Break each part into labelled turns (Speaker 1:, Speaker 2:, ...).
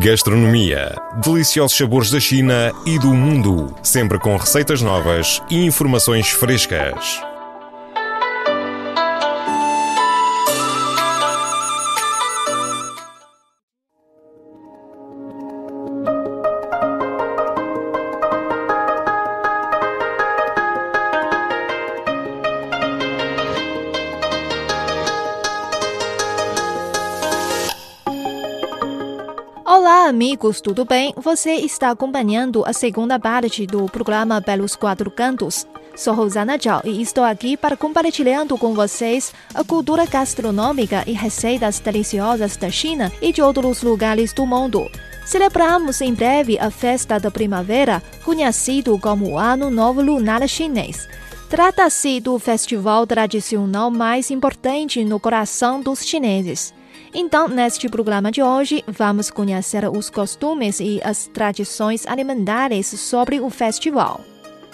Speaker 1: Gastronomia. Deliciosos sabores da China e do mundo. Sempre com receitas novas e informações frescas.
Speaker 2: Amigos, tudo bem? Você está acompanhando a segunda parte do programa Pelos Quatro Cantos. Sou Rosana Zhao e estou aqui para compartilhando com vocês a cultura gastronômica e receitas deliciosas da China e de outros lugares do mundo. Celebramos em breve a festa da primavera, conhecido como Ano Novo Lunar Chinês. Trata-se do festival tradicional mais importante no coração dos chineses. Então, neste programa de hoje, vamos conhecer os costumes e as tradições alimentares sobre o festival.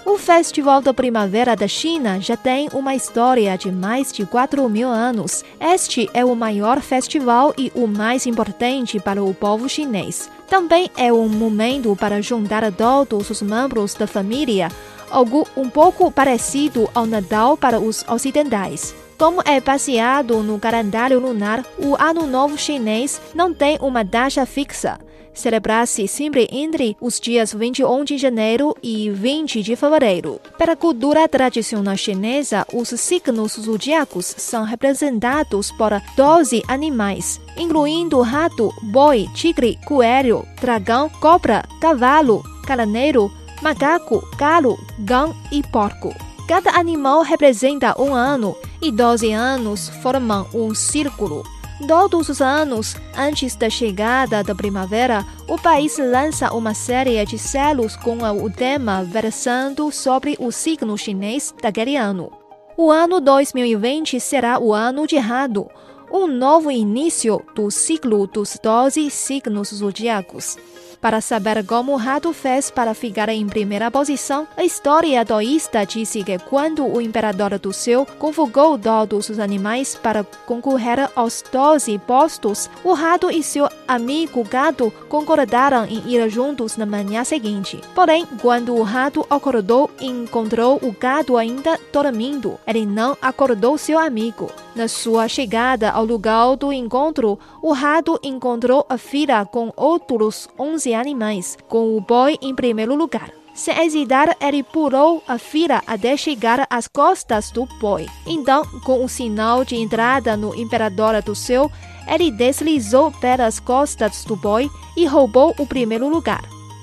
Speaker 2: O Festival da Primavera da China já tem uma história de mais de 4 mil anos. Este é o maior festival e o mais importante para o povo chinês. Também é um momento para juntar todos os membros da família, algo um pouco parecido ao Natal para os ocidentais. Como é baseado no calendário lunar, o Ano Novo Chinês não tem uma data fixa. Celebra-se sempre entre os dias 21 de janeiro e 20 de fevereiro. Para a cultura tradicional chinesa, os signos zodíacos são representados por 12 animais, incluindo rato, boi, tigre, coelho, dragão, cobra, cavalo, carneiro, macaco, galo, gão e porco. Cada animal representa um ano e 12 anos formam um círculo. Todos os anos, antes da chegada da primavera, o país lança uma série de selos com o tema versando sobre o signo chinês daquele ano. O ano 2020 será o ano de Rado, um novo início do ciclo dos 12 signos zodíacos. Para saber como o rato fez para ficar em primeira posição, a história taoísta disse que quando o imperador do céu convocou todos os animais para concorrer aos 12 postos, o rato e seu amigo gato concordaram em ir juntos na manhã seguinte. Porém, quando o rato acordou e encontrou o gato ainda dormindo, ele não acordou seu amigo. Na sua chegada ao lugar do encontro, o rato encontrou a fila com outros 11 animais, com o boi em primeiro lugar. Sem hesitar, ele pulou a fila até chegar às costas do boi. Então, com o sinal de entrada no Imperador do Céu, ele deslizou pelas costas do boi e roubou o primeiro lugar.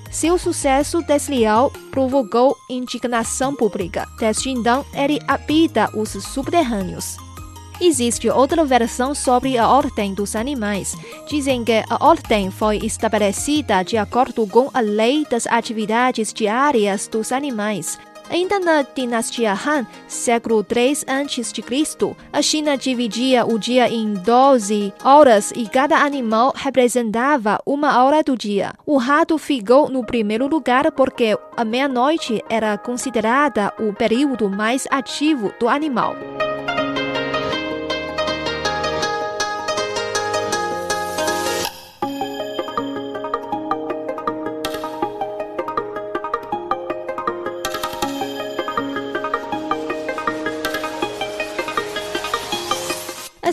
Speaker 2: Seu sucesso desleal provocou indignação pública. Desde então, ele habita os subterrâneos. Existe outra versão sobre a ordem dos animais. Dizem que a ordem foi estabelecida de acordo com a lei das atividades diárias dos animais. Ainda na dinastia Han, século 3 a.C., a China dividia o dia em 12 horas e cada animal representava uma hora do dia. O rato ficou no primeiro lugar porque a meia-noite era considerada o período mais ativo do animal.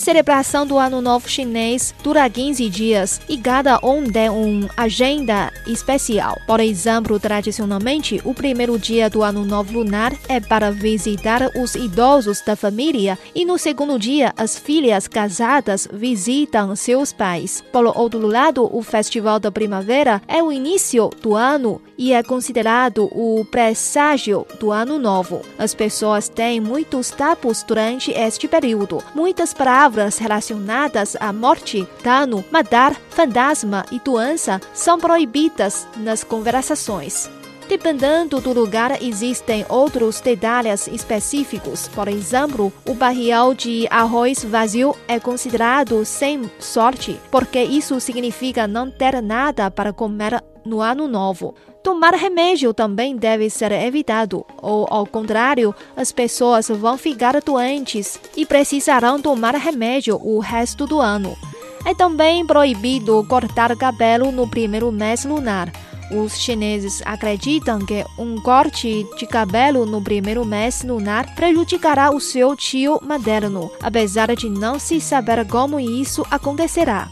Speaker 2: Celebração do Ano Novo Chinês dura 15 dias e cada um tem uma agenda especial. Por exemplo, tradicionalmente, o primeiro dia do Ano Novo Lunar é para visitar os idosos da família e no segundo dia, as filhas casadas visitam seus pais. Por outro lado, o Festival da Primavera é o início do ano e é considerado o presságio do Ano Novo. As pessoas têm muitos tabus durante este período. Muitas palavras palavras relacionadas à morte, dano, matar, fantasma e doença são proibidas nas conversações. Dependendo do lugar, existem outros detalhes específicos. Por exemplo, o barril de arroz vazio é considerado sem sorte, porque isso significa não ter nada para comer no ano novo. Tomar remédio também deve ser evitado, ou ao contrário, as pessoas vão ficar doentes e precisarão tomar remédio o resto do ano. É também proibido cortar cabelo no primeiro mês lunar. Os chineses acreditam que um corte de cabelo no primeiro mês lunar prejudicará o seu tio materno, apesar de não se saber como isso acontecerá.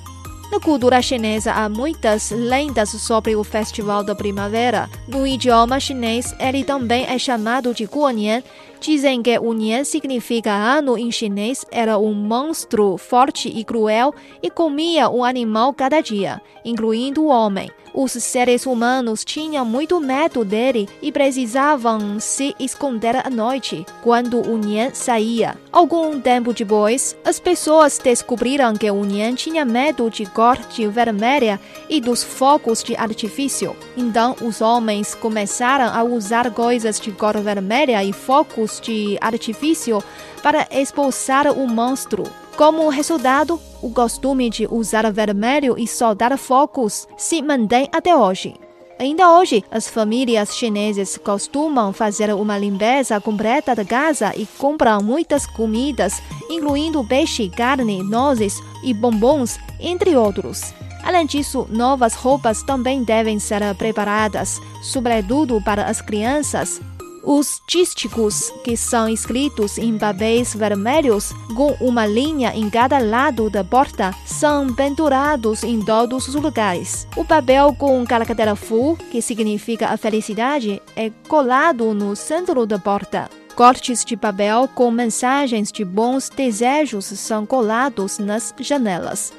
Speaker 2: Na cultura chinesa há muitas lendas sobre o Festival da Primavera. No idioma chinês, ele também é chamado de Guonian. Dizem que o Nian significa ano em chinês, era um monstro forte e cruel e comia um animal cada dia, incluindo o homem. Os seres humanos tinham muito medo dele e precisavam se esconder à noite, quando o Nian saía. Algum tempo depois, as pessoas descobriram que o Nian tinha medo de cor de vermelha e dos fogos de artifício. Então, os homens começaram a usar coisas de cor vermelha e fogos de artifício para expulsar o monstro. Como resultado, o costume de usar vermelho e soldar focos se mantém até hoje. Ainda hoje, as famílias chinesas costumam fazer uma limpeza completa da casa e compram muitas comidas, incluindo peixe, carne, nozes e bombons, entre outros. Além disso, novas roupas também devem ser preparadas, sobretudo para as crianças, os dísticos, que são escritos em papéis vermelhos com uma linha em cada lado da porta, são pendurados em todos os lugares. O papel com caractere Fu, que significa a felicidade, é colado no centro da porta. Cortes de papel com mensagens de bons desejos são colados nas janelas.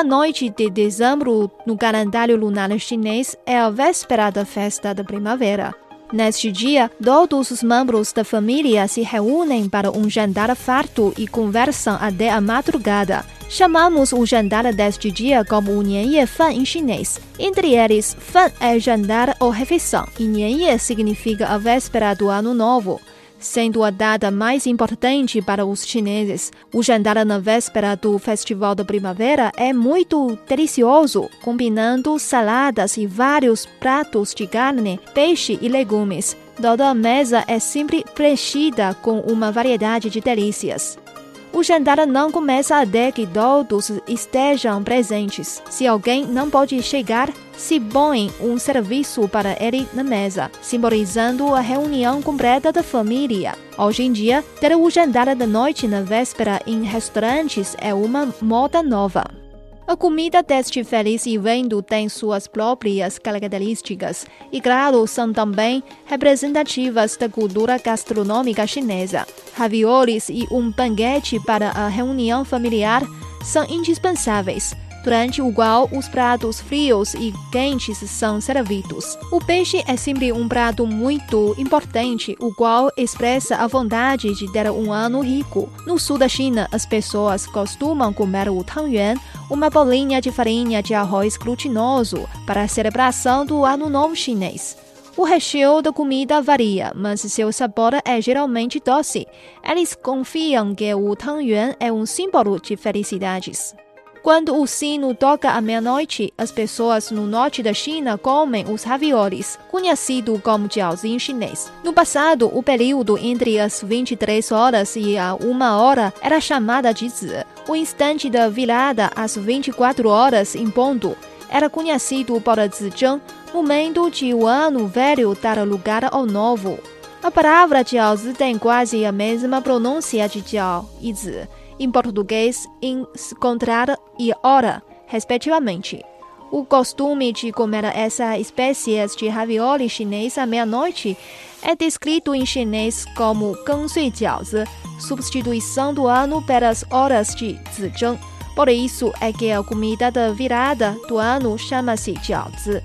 Speaker 2: Última noite de dezembro no calendário lunar chinês é a véspera da festa da primavera. Neste dia, todos os membros da família se reúnem para um jantar farto e conversam até a madrugada. Chamamos o jantar deste dia como o Nianye Fan em chinês. Entre eles, Fan é jantar ou refeição, e Nianye significa a véspera do ano novo sendo a data mais importante para os chineses. O jantar na véspera do Festival da Primavera é muito delicioso, combinando saladas e vários pratos de carne, peixe e legumes. Toda a mesa é sempre preenchida com uma variedade de delícias. O jantar não começa até que todos estejam presentes. Se alguém não pode chegar, se põe um serviço para ele na mesa, simbolizando a reunião completa da família. Hoje em dia, ter o jantar da noite na véspera em restaurantes é uma moda nova. A comida deste feliz evento tem suas próprias características e, claro, são também representativas da cultura gastronômica chinesa. Raviolis e um banquete para a reunião familiar são indispensáveis durante o qual os pratos frios e quentes são servidos. O peixe é sempre um prato muito importante, o qual expressa a vontade de ter um ano rico. No sul da China, as pessoas costumam comer o tangyuan, uma bolinha de farinha de arroz glutinoso, para a celebração do Ano Novo Chinês. O recheio da comida varia, mas seu sabor é geralmente doce. Eles confiam que o tangyuan é um símbolo de felicidades. Quando o sino toca à meia-noite, as pessoas no norte da China comem os raviolis, conhecido como jiaozi em chinês. No passado, o período entre as 23 horas e a 1 hora era chamada de zi. O instante da virada às 24 horas em ponto era conhecido por zizheng, momento de o ano velho dar lugar ao novo. A palavra jiaozi tem quase a mesma pronúncia de jiao e zi em português encontrar e hora, respectivamente. O costume de comer essas espécies de ravioli chinês à meia-noite é descrito em chinês como gansui jiaozi, substituição do ano pelas horas de zizheng. Por isso é que a comida da virada do ano chama-se jiaozi.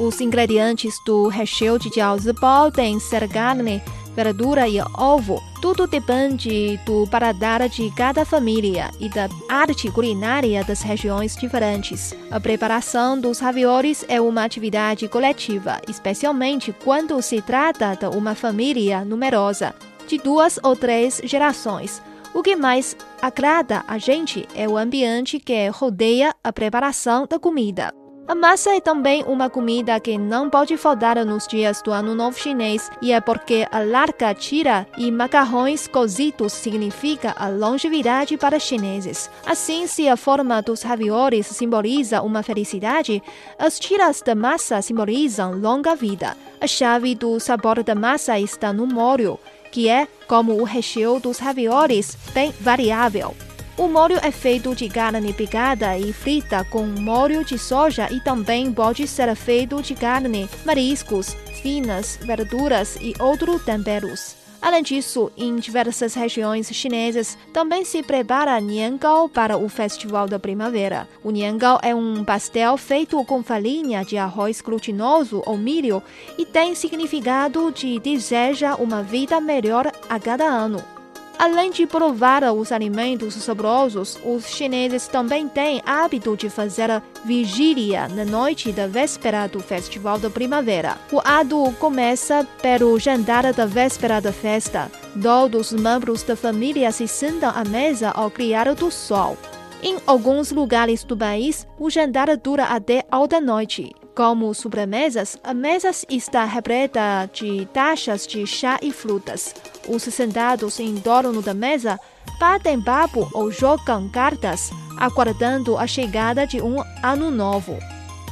Speaker 2: Os ingredientes do recheio de jiaozi podem ser carne, verdura e ovo. Tudo depende do paladar de cada família e da arte culinária das regiões diferentes. A preparação dos raviolis é uma atividade coletiva, especialmente quando se trata de uma família numerosa, de duas ou três gerações. O que mais agrada a gente é o ambiente que rodeia a preparação da comida. A massa é também uma comida que não pode faltar nos dias do Ano Novo Chinês e é porque a larga tira e macarrões cozidos significa a longevidade para chineses. Assim, se a forma dos raviolis simboliza uma felicidade, as tiras da massa simbolizam longa vida. A chave do sabor da massa está no molho, que é, como o recheio dos raviolis, bem variável. O molho é feito de carne picada e frita com molho de soja e também pode ser feito de carne, mariscos, finas, verduras e outros temperos. Além disso, em diversas regiões chinesas também se prepara niangao para o Festival da Primavera. O niangao é um pastel feito com farinha de arroz glutinoso ou milho e tem significado de deseja uma vida melhor a cada ano. Além de provar os alimentos saborosos, os chineses também têm hábito de fazer vigília na noite da véspera do Festival da Primavera. O ato começa pelo jantar da véspera da festa. Todos os membros da família se sentam à mesa ao criar do sol. Em alguns lugares do país, o jantar dura até alta noite. Como sobremesas, a mesa está repleta de taxas de chá e frutas. Os sentados em torno da mesa batem papo ou jogam cartas, aguardando a chegada de um ano novo.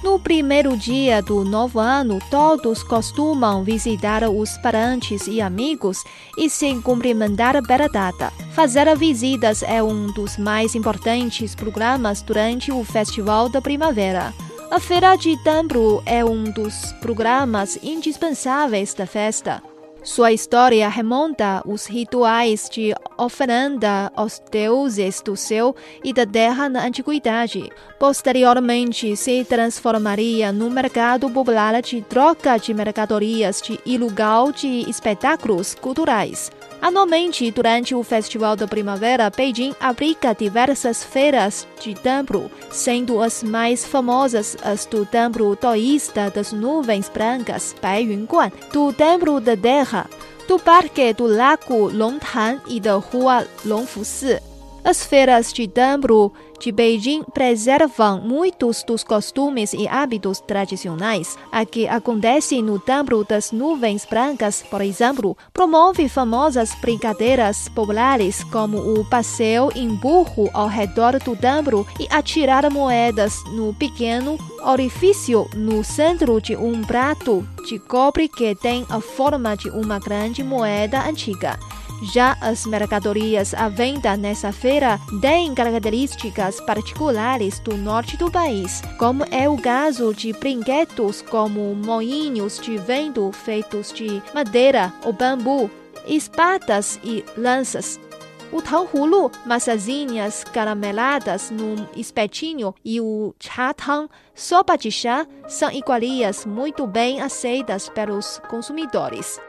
Speaker 2: No primeiro dia do novo ano, todos costumam visitar os parentes e amigos e se cumprimentar pela data. Fazer visitas é um dos mais importantes programas durante o Festival da Primavera. A Feira de Tambro é um dos programas indispensáveis da festa. Sua história remonta aos rituais de oferenda aos deuses do céu e da terra na antiguidade. Posteriormente, se transformaria num mercado popular de troca de mercadorias e lugar de espetáculos culturais. Anualmente, durante o Festival da Primavera, Beijing abriga diversas feiras de templo, sendo as mais famosas as do Templo Taoísta das Nuvens Brancas, Bai Yunguan, do Templo da Terra, do Parque do Lago Longtan e da Rua Longfusi. As feiras de templo de Beijing preservam muitos dos costumes e hábitos tradicionais. A que acontece no Templo das Nuvens Brancas, por exemplo, promove famosas brincadeiras populares como o passeio em burro ao redor do templo e atirar moedas no pequeno orifício no centro de um prato de cobre que tem a forma de uma grande moeda antiga. Já as mercadorias à venda nessa feira têm características particulares do norte do país, como é o caso de brinquedos como moinhos de vento feitos de madeira ou bambu, espadas e lanças. O tanhulu, massazinhas carameladas num espetinho e o chatang, sopa de chá, são iguarias muito bem aceitas pelos consumidores.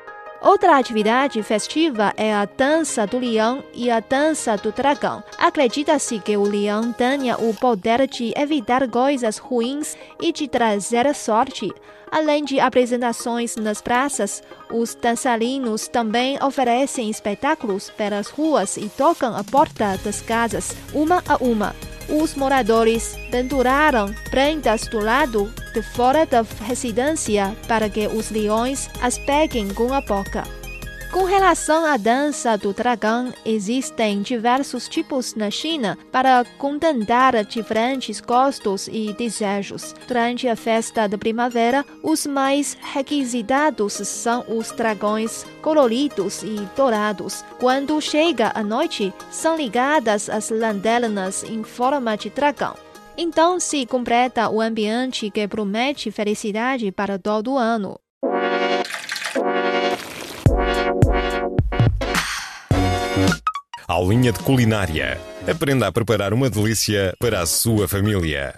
Speaker 2: Outra atividade festiva é a dança do leão e a dança do dragão. Acredita-se que o leão tenha o poder de evitar coisas ruins e de trazer sorte. Além de apresentações nas praças, os dançarinos também oferecem espetáculos pelas ruas e tocam a porta das casas, uma a uma. Os moradores penduraram prendas do lado de fora da residência para que os leões as peguem com a boca. Com relação à dança do dragão, existem diversos tipos na China para contentar diferentes gostos e desejos. Durante a festa da primavera, os mais requisitados são os dragões coloridos e dourados. Quando chega a noite, são ligadas as lanternas em forma de dragão. Então se completa o ambiente que promete felicidade para todo o ano.
Speaker 1: Aulinha de culinária. Aprenda a preparar uma delícia para a sua família.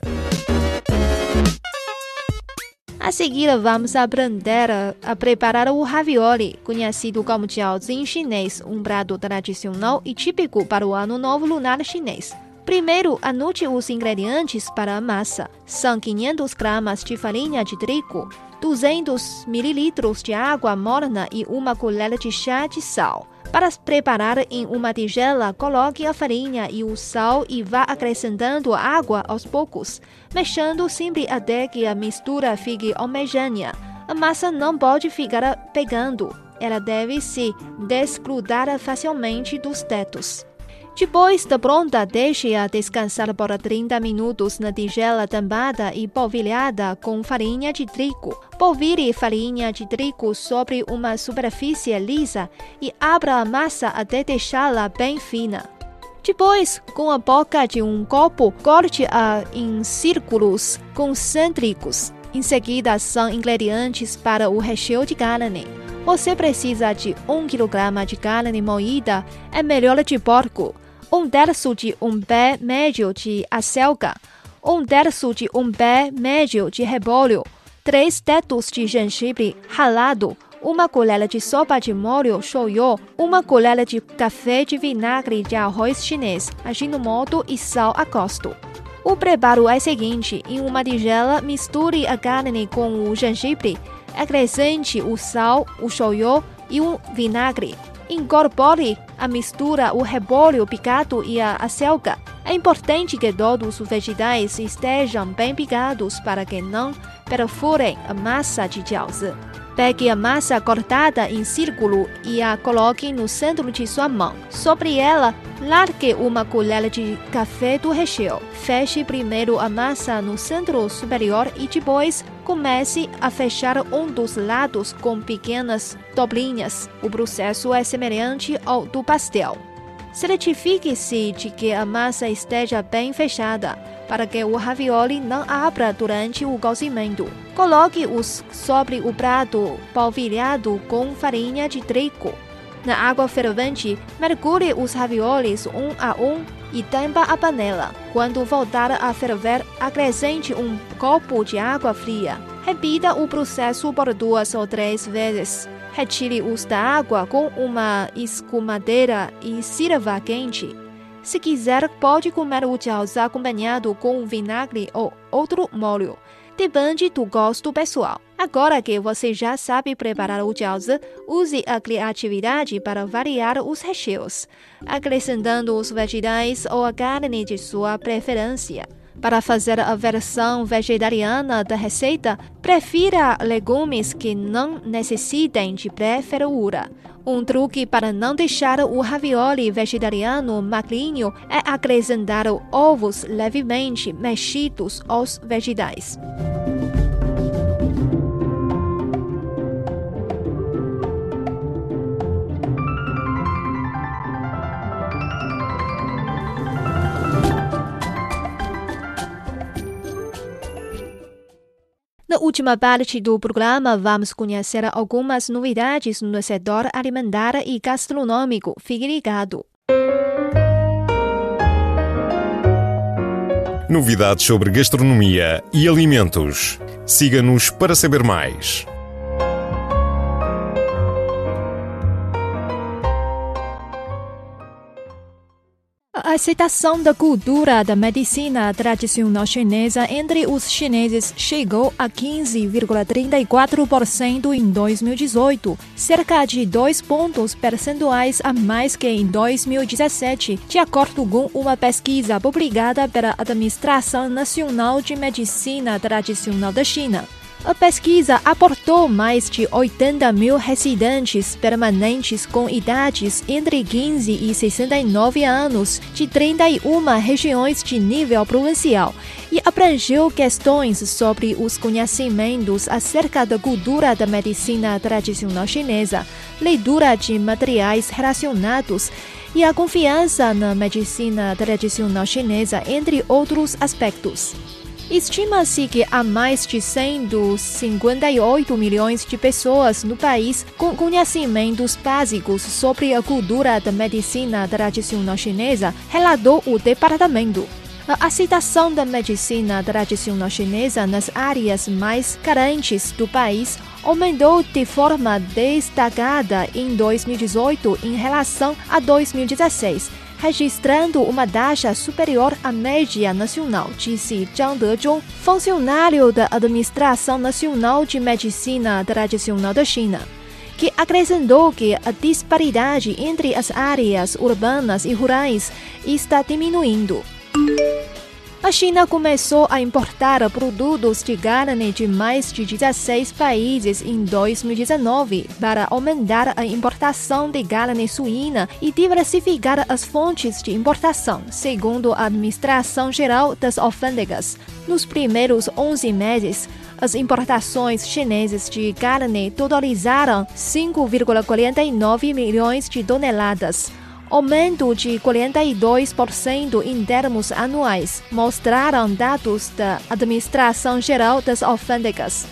Speaker 2: A seguir, vamos aprender a preparar o ravioli, conhecido como jiaozi em chinês, um prato tradicional e típico para o Ano Novo Lunar chinês. Primeiro, anote os ingredientes para a massa. São 500 gramas de farinha de trigo, 200 mililitros de água morna e uma colher de chá de sal. Para preparar em uma tigela, coloque a farinha e o sal e vá acrescentando água aos poucos, mexendo sempre até que a mistura fique homogênea. A massa não pode ficar pegando, ela deve se desgrudar facilmente dos tetos. Depois da pronta, deixe-a descansar por 30 minutos na tigela tampada e polvilhada com farinha de trigo. Polvilhe farinha de trigo sobre uma superfície lisa e abra a massa até deixá-la bem fina. Depois, com a boca de um copo, corte-a em círculos concêntricos. Em seguida, são ingredientes para o recheio de carne. Você precisa de 1 kg de carne moída, é melhor de porco terço de um pé médio de acelga, terço de um pé médio de repolho, três dedos de gengibre ralado, uma colher de sopa de molho shoyu, uma colher de café de vinagre de arroz chinês, aginomoto e sal a gosto. O preparo é o seguinte: em uma tigela, misture a carne com o gengibre, acrescente o sal, o shoyu e o vinagre. Incorpore a mistura, o repolho picado e a acelga. É importante que todos os vegetais estejam bem picados para que não perfurem a massa de jiaozi. Pegue a massa cortada em círculo e a coloque no centro de sua mão. Sobre ela, largue uma colher de café do recheio. Feche primeiro a massa no centro superior e depois comece a fechar um dos lados com pequenas dobrinhas. O processo é semelhante ao do pastel. Certifique-se de que a massa esteja bem fechada, para que o ravioli não abra durante o cozimento. Coloque-os sobre o prato polvilhado com farinha de trigo. Na água fervente, mergulhe os raviolis um a um e tampa a panela. Quando voltar a ferver, acrescente um copo de água fria. Repita o processo por duas ou três vezes. Retire-os da água com uma escumadeira e sirva quente. Se quiser, pode comer o jiaozi acompanhado com vinagre ou outro molho. Depende do gosto pessoal. Agora que você já sabe preparar o jiaozi, use a criatividade para variar os recheios, acrescentando os vegetais ou a carne de sua preferência. Para fazer a versão vegetariana da receita, prefira legumes que não necessitem de pré-fervura. Um truque para não deixar o ravioli vegetariano magrinho é acrescentar ovos levemente mexidos aos vegetais. Na última parte do programa, vamos conhecer algumas novidades no setor alimentar e gastronômico. Fique ligado.
Speaker 1: Novidades sobre gastronomia e alimentos. Siga-nos para saber mais.
Speaker 2: A aceitação da cultura da medicina tradicional chinesa entre os chineses chegou a 15,34% em 2018, cerca de dois pontos percentuais a mais que em 2017, de acordo com uma pesquisa publicada pela Administração Nacional de Medicina Tradicional da China. A pesquisa aportou mais de 80 mil residentes permanentes com idades entre 15 e 69 anos de 31 regiões de nível provincial e abrangeu questões sobre os conhecimentos acerca da cultura da medicina tradicional chinesa, leitura de materiais relacionados e a confiança na medicina tradicional chinesa, entre outros aspectos. Estima-se que há mais de 158 milhões de pessoas no país com conhecimentos básicos sobre a cultura da medicina tradicional chinesa, relatou o departamento. A aceitação da medicina tradicional chinesa nas áreas mais carentes do país aumentou de forma destacada em 2018 em relação a 2016, registrando uma taxa superior à média nacional, disse Zhang Dezhong, funcionário da Administração Nacional de Medicina Tradicional da China que acrescentou que a disparidade entre as áreas urbanas e rurais está diminuindo. A China começou a importar produtos de carne de mais de 16 países em 2019 para aumentar a importação de carne suína e diversificar as fontes de importação, segundo a Administração Geral das Alfândegas. Nos primeiros 11 meses, as importações chinesas de carne totalizaram 5,49 milhões de toneladas aumento de 42% em termos anuais, mostraram dados da Administração Geral das Alfândegas.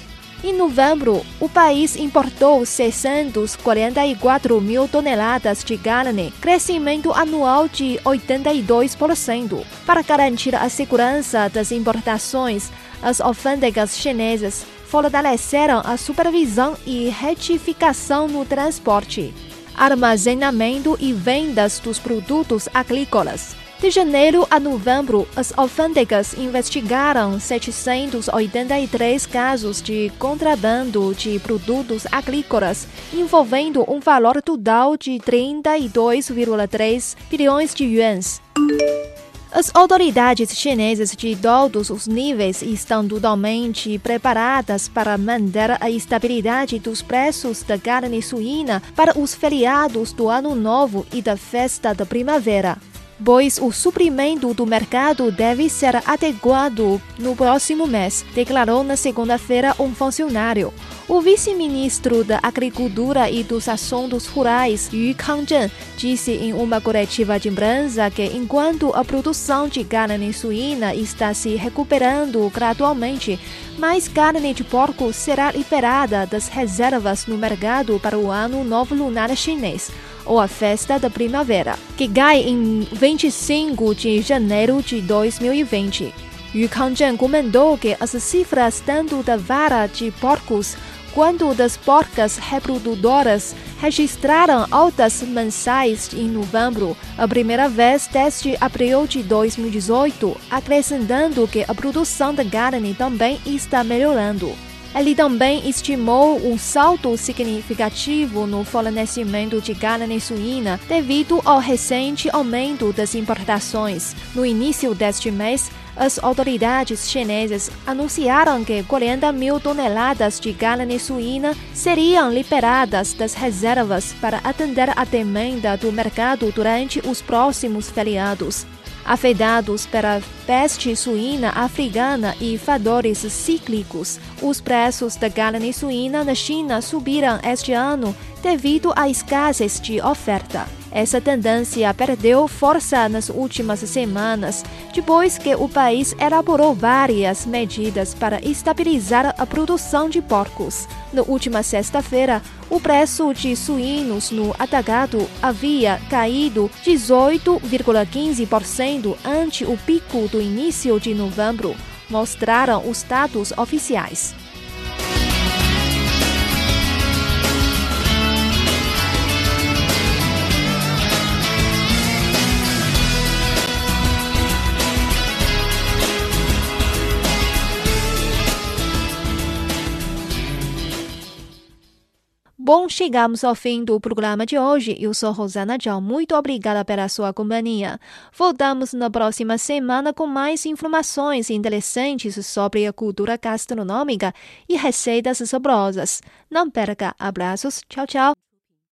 Speaker 2: Em novembro, o país importou 644 mil toneladas de carne, crescimento anual de 82%. Para garantir a segurança das importações, as alfândegas chinesas fortaleceram a supervisão e retificação no transporte armazenamento e vendas dos produtos agrícolas. De janeiro a novembro, as alfândegas investigaram 783 casos de contrabando de produtos agrícolas, envolvendo um valor total de 32,3 bilhões de yuans. As autoridades chinesas de todos os níveis estão totalmente preparadas para manter a estabilidade dos preços da carne suína para os feriados do Ano Novo e da festa da primavera pois o suprimento do mercado deve ser adequado no próximo mês, declarou na segunda-feira um funcionário. O vice-ministro da Agricultura e dos Assuntos Rurais, Yu Kangzhen, disse em uma coletiva de imprensa que enquanto a produção de carne suína está se recuperando gradualmente, mais carne de porco será liberada das reservas no mercado para o ano novo lunar chinês ou a festa da primavera, que cai em 25 de janeiro de 2020. Yu Kangzhen comentou que as cifras tanto da vara de porcos quanto das porcas reprodutoras registraram altas mensais em novembro, a primeira vez desde abril de 2018, acrescentando que a produção da carne também está melhorando. Ele também estimou um salto significativo no fornecimento de carne suína devido ao recente aumento das importações. No início deste mês, as autoridades chinesas anunciaram que 40 mil toneladas de carne suína seriam liberadas das reservas para atender a demanda do mercado durante os próximos feriados afetados pela peste suína africana e fatores cíclicos. Os preços da carne suína na China subiram este ano devido à escassez de oferta. Essa tendência perdeu força nas últimas semanas, depois que o país elaborou várias medidas para estabilizar a produção de porcos. Na última sexta-feira, o preço de suínos no atacado havia caído 18,15% ante o pico do início de novembro, mostraram os dados oficiais. Bom, chegamos ao fim do programa de hoje. Eu sou Rosana Tchau. Muito obrigada pela sua companhia. Voltamos na próxima semana com mais informações interessantes sobre a cultura gastronômica e receitas saborosas. Não perca. Abraços. Tchau, tchau.